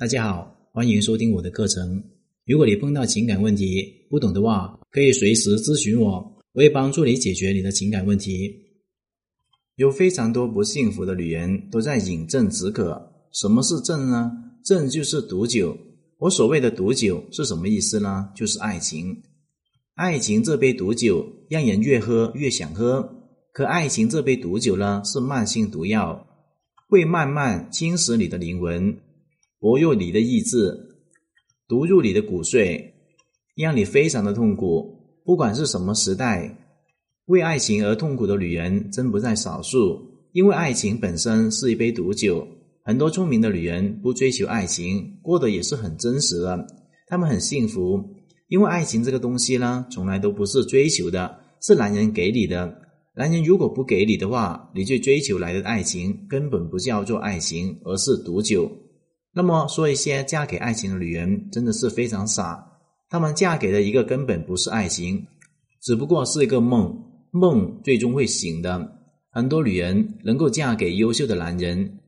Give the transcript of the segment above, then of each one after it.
大家好，欢迎收听我的课程。如果你碰到情感问题不懂的话，可以随时咨询我，我会帮助你解决你的情感问题。有非常多不幸福的女人都在饮鸩止渴。什么是鸩呢？鸩就是毒酒。我所谓的毒酒是什么意思呢？就是爱情。爱情这杯毒酒让人越喝越想喝，可爱情这杯毒酒呢，是慢性毒药，会慢慢侵蚀你的灵魂，薄弱你的意志，毒入你的骨髓，让你非常的痛苦。不管是什么时代，为爱情而痛苦的女人真不在少数。因为爱情本身是一杯毒酒，很多聪明的女人不追求爱情，过得也是很真实的，她们很幸福。因为爱情这个东西呢，从来都不是追求的，是男人给你的。男人如果不给你的话，你去追求来的爱情根本不叫做爱情，而是毒酒。那么说一些嫁给爱情的女人真的是非常傻，她们嫁给的一个根本不是爱情，只不过是一个梦，梦最终会醒的。很多女人能够嫁给优秀的男人，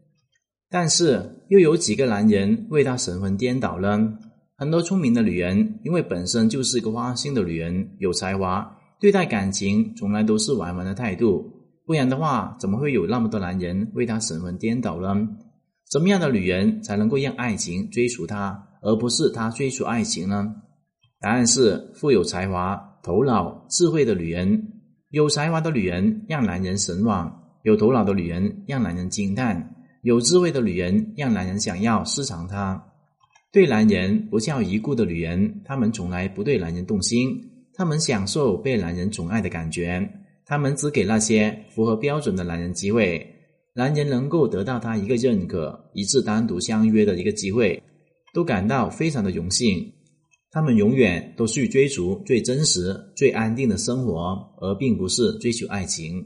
但是又有几个男人为她神魂颠倒呢？很多聪明的女人，因为本身就是一个花心的女人，有才华，对待感情从来都是玩玩的态度。不然的话，怎么会有那么多男人为她神魂颠倒呢？怎么样的女人才能够让爱情追逐她，而不是她追逐爱情呢？答案是富有才华、头脑、智慧的女人。有才华的女人让男人神往，有头脑的女人让男人惊叹，有智慧的女人让男人想要私藏她。对男人不叫一顾的女人，她们从来不对男人动心，她们享受被男人宠爱的感觉，她们只给那些符合标准的男人机会，男人能够得到她一个认可、一次单独相约的一个机会，都感到非常的荣幸。他们永远都去追逐最真实、最安定的生活，而并不是追求爱情。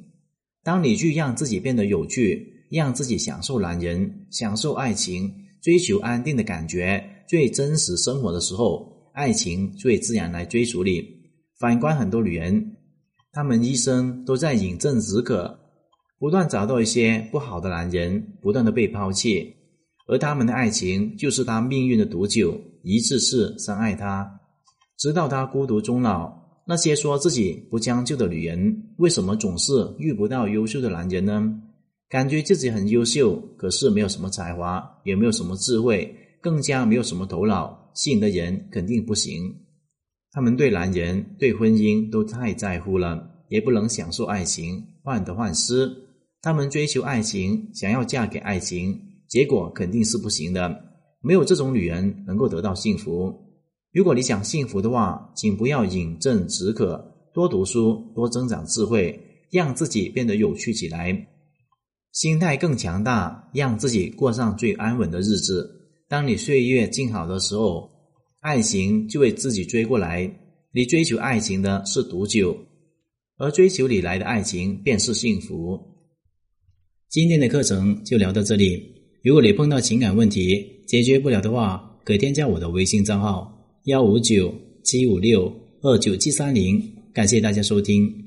当你去让自己变得有趣，让自己享受男人、享受爱情、追求安定的感觉。最真实生活的时候，爱情最自然来追逐你。反观很多女人，她们一生都在饮鸩止渴，不断找到一些不好的男人，不断的被抛弃，而他们的爱情就是他命运的毒酒，一次次伤害他，直到他孤独终老。那些说自己不将就的女人，为什么总是遇不到优秀的男人呢？感觉自己很优秀，可是没有什么才华，也没有什么智慧。更加没有什么头脑，吸引的人肯定不行。他们对男人、对婚姻都太在乎了，也不能享受爱情，患得患失。他们追求爱情，想要嫁给爱情，结果肯定是不行的。没有这种女人能够得到幸福。如果你想幸福的话，请不要饮鸩止渴，多读书，多增长智慧，让自己变得有趣起来，心态更强大，让自己过上最安稳的日子。当你岁月静好的时候，爱情就会自己追过来。你追求爱情的是毒酒，而追求你来的爱情便是幸福。今天的课程就聊到这里。如果你碰到情感问题解决不了的话，可添加我的微信账号：幺五九七五六二九七三零。感谢大家收听。